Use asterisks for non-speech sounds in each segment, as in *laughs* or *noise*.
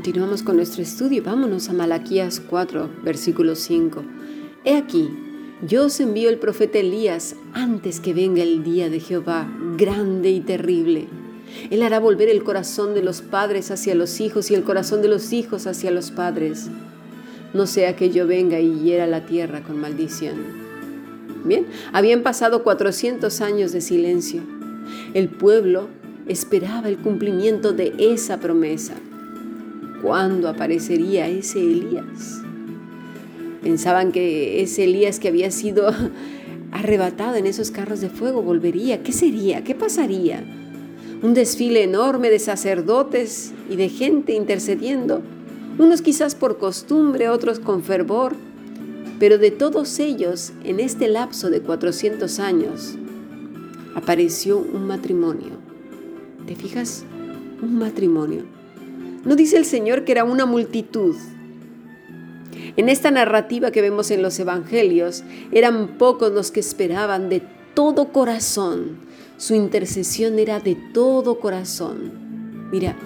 Continuamos con nuestro estudio. Vámonos a Malaquías 4, versículo 5. He aquí, yo os envío el profeta Elías antes que venga el día de Jehová, grande y terrible. Él hará volver el corazón de los padres hacia los hijos y el corazón de los hijos hacia los padres. No sea que yo venga y hiera la tierra con maldición. Bien, habían pasado 400 años de silencio. El pueblo esperaba el cumplimiento de esa promesa. ¿Cuándo aparecería ese Elías? Pensaban que ese Elías que había sido *laughs* arrebatado en esos carros de fuego volvería. ¿Qué sería? ¿Qué pasaría? Un desfile enorme de sacerdotes y de gente intercediendo, unos quizás por costumbre, otros con fervor, pero de todos ellos, en este lapso de 400 años, apareció un matrimonio. ¿Te fijas? Un matrimonio ¿No dice el Señor que era una multitud? En esta narrativa que vemos en los Evangelios, eran pocos los que esperaban de todo corazón. Su intercesión era de todo corazón. Mira,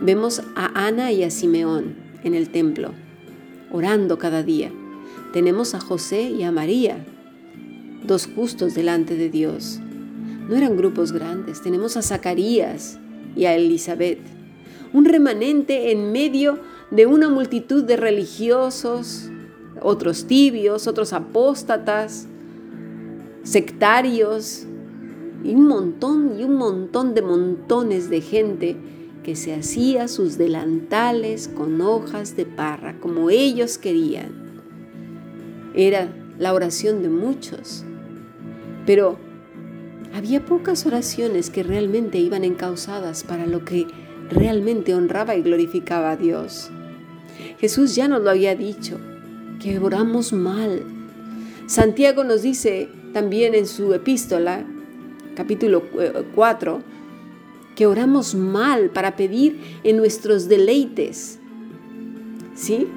vemos a Ana y a Simeón en el templo, orando cada día. Tenemos a José y a María, dos justos delante de Dios. No eran grupos grandes. Tenemos a Zacarías y a Elizabeth un remanente en medio de una multitud de religiosos, otros tibios, otros apóstatas, sectarios, y un montón y un montón de montones de gente que se hacía sus delantales con hojas de parra, como ellos querían. Era la oración de muchos, pero había pocas oraciones que realmente iban encausadas para lo que realmente honraba y glorificaba a Dios. Jesús ya nos lo había dicho, que oramos mal. Santiago nos dice también en su epístola, capítulo 4, eh, que oramos mal para pedir en nuestros deleites. ¿Sí?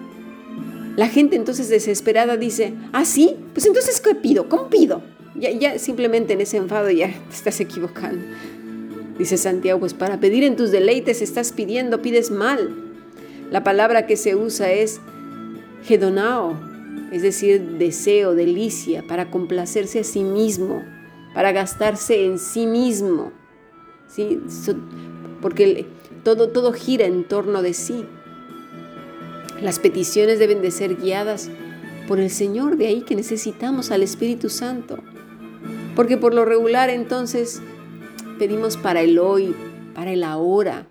La gente entonces desesperada dice, ah, sí, pues entonces ¿qué pido? ¿Cómo pido? Ya, ya simplemente en ese enfado ya *laughs* te estás equivocando. Dice Santiago, pues para pedir en tus deleites estás pidiendo, pides mal. La palabra que se usa es hedonao, es decir, deseo, delicia, para complacerse a sí mismo, para gastarse en sí mismo. ¿sí? Porque todo, todo gira en torno de sí. Las peticiones deben de ser guiadas por el Señor, de ahí que necesitamos al Espíritu Santo. Porque por lo regular entonces pedimos para el hoy, para el ahora,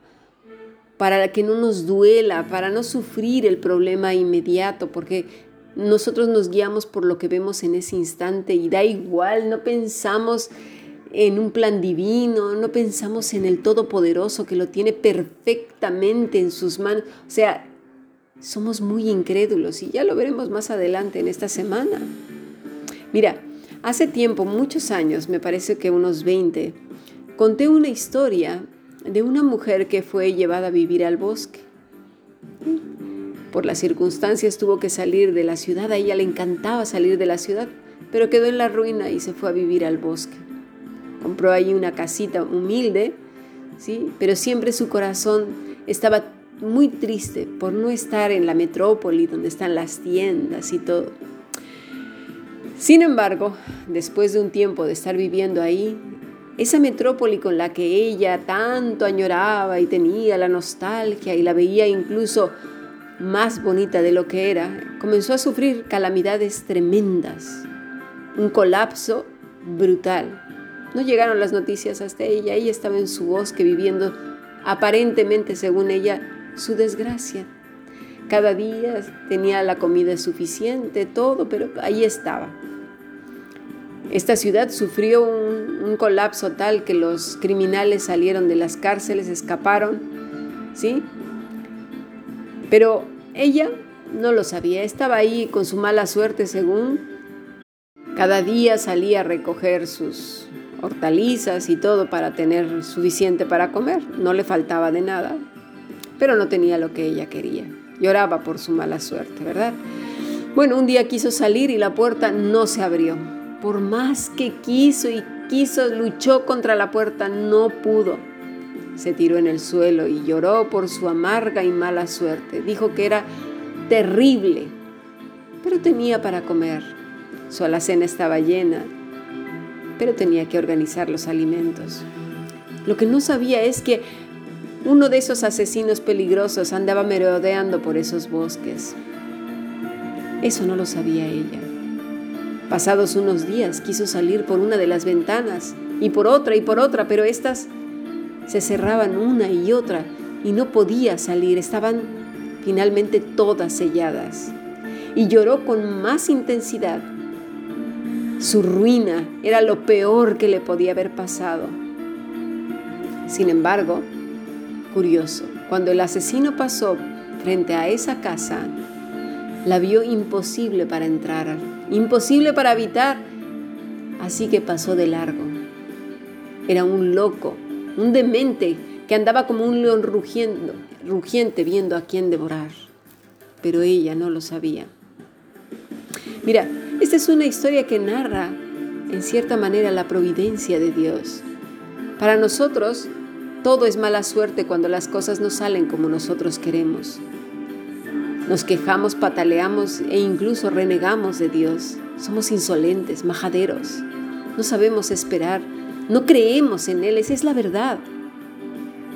para que no nos duela, para no sufrir el problema inmediato, porque nosotros nos guiamos por lo que vemos en ese instante y da igual, no pensamos en un plan divino, no pensamos en el Todopoderoso que lo tiene perfectamente en sus manos. O sea, somos muy incrédulos y ya lo veremos más adelante en esta semana. Mira, hace tiempo, muchos años, me parece que unos 20, conté una historia de una mujer que fue llevada a vivir al bosque. Por las circunstancias tuvo que salir de la ciudad, a ella le encantaba salir de la ciudad, pero quedó en la ruina y se fue a vivir al bosque. Compró ahí una casita humilde, ¿sí? pero siempre su corazón estaba muy triste por no estar en la metrópoli donde están las tiendas y todo. Sin embargo, después de un tiempo de estar viviendo ahí, esa metrópoli con la que ella tanto añoraba y tenía la nostalgia y la veía incluso más bonita de lo que era, comenzó a sufrir calamidades tremendas, un colapso brutal. No llegaron las noticias hasta ella, ella estaba en su bosque viviendo aparentemente, según ella, su desgracia. Cada día tenía la comida suficiente, todo, pero ahí estaba. Esta ciudad sufrió un, colapso tal que los criminales salieron de las cárceles, escaparon, ¿sí? Pero ella no lo sabía, estaba ahí con su mala suerte según. Cada día salía a recoger sus hortalizas y todo para tener suficiente para comer. No le faltaba de nada, pero no tenía lo que ella quería. Lloraba por su mala suerte, ¿verdad? Bueno, un día quiso salir y la puerta no se abrió por más que quiso y quiso, luchó contra la puerta, no pudo. se tiró en el suelo y lloró por su amarga y mala suerte. Dijo que era terrible, pero tenía para comer. Su alacena estaba llena, pero tenía que organizar los alimentos. Lo que no sabía es que uno de esos asesinos peligrosos andaba merodeando por esos bosques. Eso no lo sabía ella. Pasados unos días quiso salir por una de las ventanas y por otra y por otra, pero éstas se cerraban una y otra y no podía salir, estaban finalmente todas selladas. Y lloró con más intensidad. Su ruina era lo peor que le podía haber pasado. Sin embargo, curioso, cuando el asesino pasó frente a esa casa, la vio imposible para entrar, imposible para habitar, así que pasó de largo. Era un loco un demente que andaba como un león rugiendo, rugiente viendo a quién devorar. Pero ella no lo sabía. Mira, esta es una historia que narra, en cierta manera, la providencia de Dios. Para nosotros, todo es mala suerte cuando las cosas no salen como nosotros queremos. Nos quejamos, pataleamos e incluso renegamos de Dios. Somos insolentes, majaderos. No sabemos esperar no creemos en Él, esa es la verdad.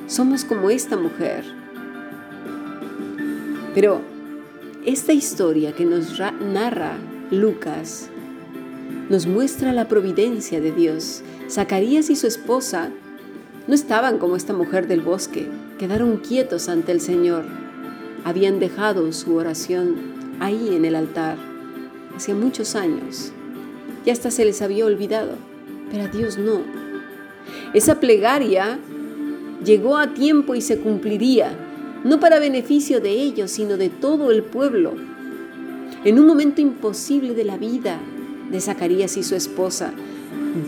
Somos como esta mujer. Pero esta historia que nos narra Lucas nos muestra la providencia de Dios. Zacarías y su esposa no estaban como esta mujer del bosque, quedaron quietos ante el Señor. Habían dejado su oración ahí en el altar, hacía muchos años. Ya hasta se les había olvidado, pero a Dios no. Esa plegaria llegó a tiempo y se cumpliría, no para beneficio de ellos, sino de todo el pueblo. En un momento imposible de la vida de Zacarías y su esposa,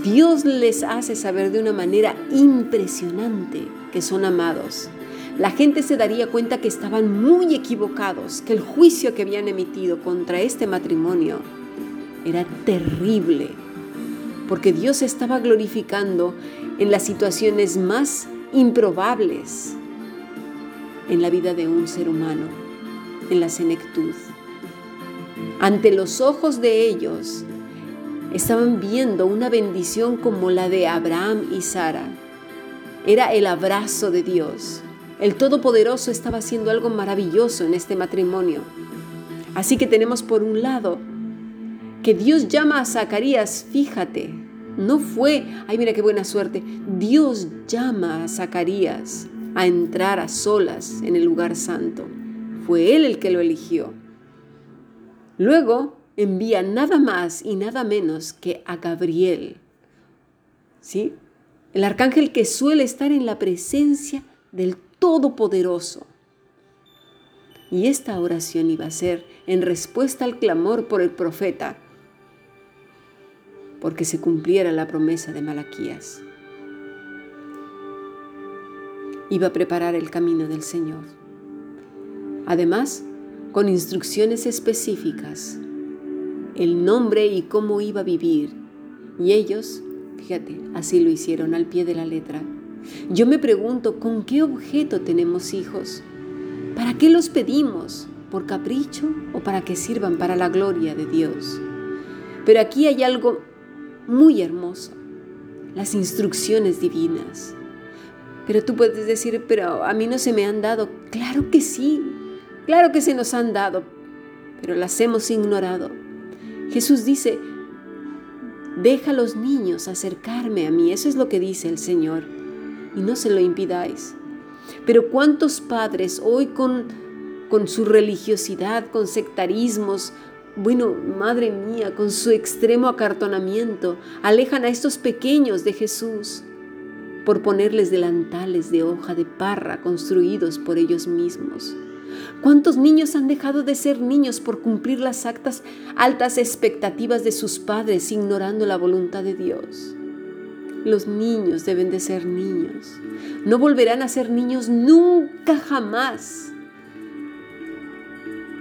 Dios les hace saber de una manera impresionante que son amados. La gente se daría cuenta que estaban muy equivocados, que el juicio que habían emitido contra este matrimonio era terrible, porque Dios estaba glorificando en las situaciones más improbables en la vida de un ser humano, en la senectud. Ante los ojos de ellos estaban viendo una bendición como la de Abraham y Sara. Era el abrazo de Dios. El Todopoderoso estaba haciendo algo maravilloso en este matrimonio. Así que tenemos por un lado que Dios llama a Zacarías, fíjate, no fue, ay mira qué buena suerte, Dios llama a Zacarías a entrar a solas en el lugar santo. Fue Él el que lo eligió. Luego envía nada más y nada menos que a Gabriel. ¿Sí? El arcángel que suele estar en la presencia del Todopoderoso. Y esta oración iba a ser en respuesta al clamor por el profeta porque se cumpliera la promesa de Malaquías. Iba a preparar el camino del Señor. Además, con instrucciones específicas, el nombre y cómo iba a vivir. Y ellos, fíjate, así lo hicieron al pie de la letra. Yo me pregunto, ¿con qué objeto tenemos hijos? ¿Para qué los pedimos? ¿Por capricho o para que sirvan para la gloria de Dios? Pero aquí hay algo muy hermoso, las instrucciones divinas. Pero tú puedes decir, pero a mí no se me han dado. Claro que sí, claro que se nos han dado, pero las hemos ignorado. Jesús dice, deja a los niños acercarme a mí, eso es lo que dice el Señor, y no se lo impidáis. Pero ¿cuántos padres hoy con, con su religiosidad, con sectarismos, bueno, madre mía, con su extremo acartonamiento, alejan a estos pequeños de Jesús por ponerles delantales de hoja de parra construidos por ellos mismos. ¿Cuántos niños han dejado de ser niños por cumplir las altas expectativas de sus padres ignorando la voluntad de Dios? Los niños deben de ser niños. No volverán a ser niños nunca jamás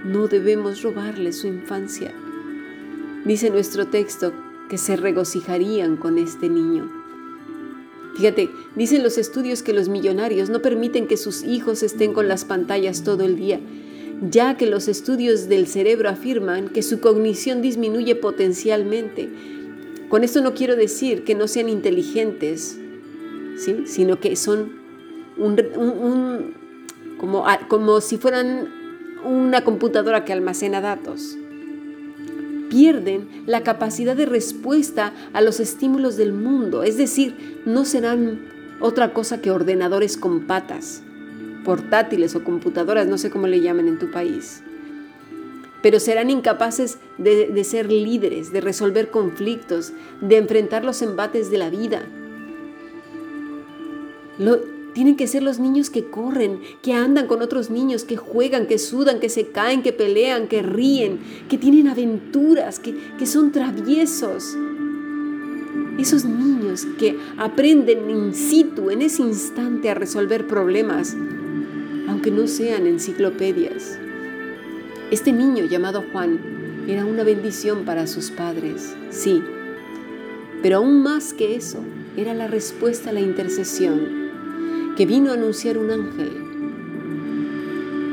no debemos robarle su infancia. Dice nuestro texto que se regocijarían con este niño. Fíjate, dicen los estudios que los millonarios no permiten que sus hijos estén con las pantallas todo el día, ya que los estudios del cerebro afirman que su cognición disminuye potencialmente. Con esto no quiero decir que no sean inteligentes, ¿sí? sino que son como, como si fueran una computadora que almacena datos. Pierden la capacidad de respuesta a los estímulos del mundo, es decir, no serán otra cosa que ordenadores con patas, portátiles o computadoras, no sé cómo le llaman en tu país, pero serán incapaces de, ser líderes, de resolver conflictos, de enfrentar los embates de la vida. Tienen que ser los niños que corren, que andan con otros niños, que juegan, que sudan, que se caen, que pelean, que ríen, que tienen aventuras, que, que son traviesos. Esos niños que aprenden in situ, en ese instante, a resolver problemas, aunque no sean enciclopedias. Este niño llamado Juan era una bendición para sus padres, sí, pero aún más que eso, era la respuesta a la intercesión que vino a anunciar un ángel.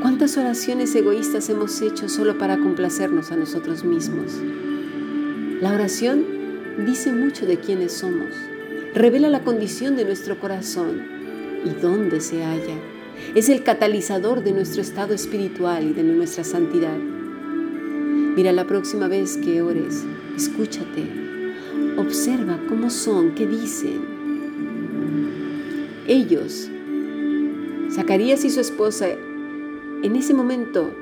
¿Cuántas oraciones egoístas hemos hecho solo para complacernos a nosotros mismos? La oración dice mucho de quiénes somos, revela la condición de nuestro corazón y dónde se halla. Es el catalizador de nuestro estado espiritual y de nuestra santidad. Mira, la próxima vez que ores, escúchate, observa cómo son, qué dicen. Ellos Zacarías y su esposa, en ese momento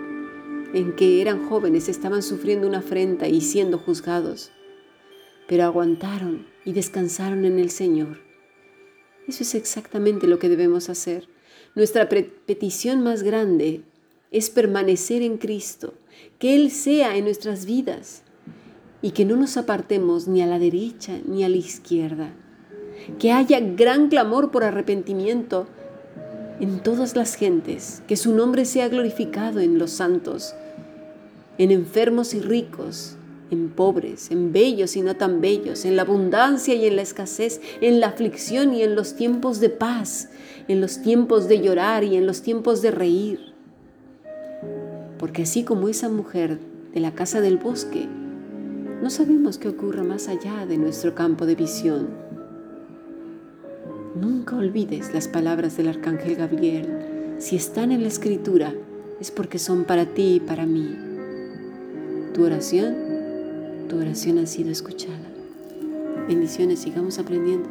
en que eran jóvenes, estaban sufriendo una afrenta y siendo juzgados, pero aguantaron y descansaron en el Señor. Eso es exactamente lo que debemos hacer. Nuestra petición más grande es permanecer en Cristo, que Él sea en nuestras vidas y que no nos apartemos ni a la derecha ni a la izquierda. Que haya gran clamor por arrepentimiento en todas las gentes, que su nombre sea glorificado en los santos, en enfermos y ricos, en pobres, en bellos y no tan bellos, en la abundancia y en la escasez, en la aflicción y en los tiempos de paz, en los tiempos de llorar y en los tiempos de reír. Porque así como esa mujer de la casa del bosque, no sabemos qué ocurra más allá de nuestro campo de visión. Nunca olvides las palabras del arcángel Gabriel. Si están en la escritura, es porque son para ti y para mí. Tu oración, tu oración ha sido escuchada. Bendiciones, sigamos aprendiendo.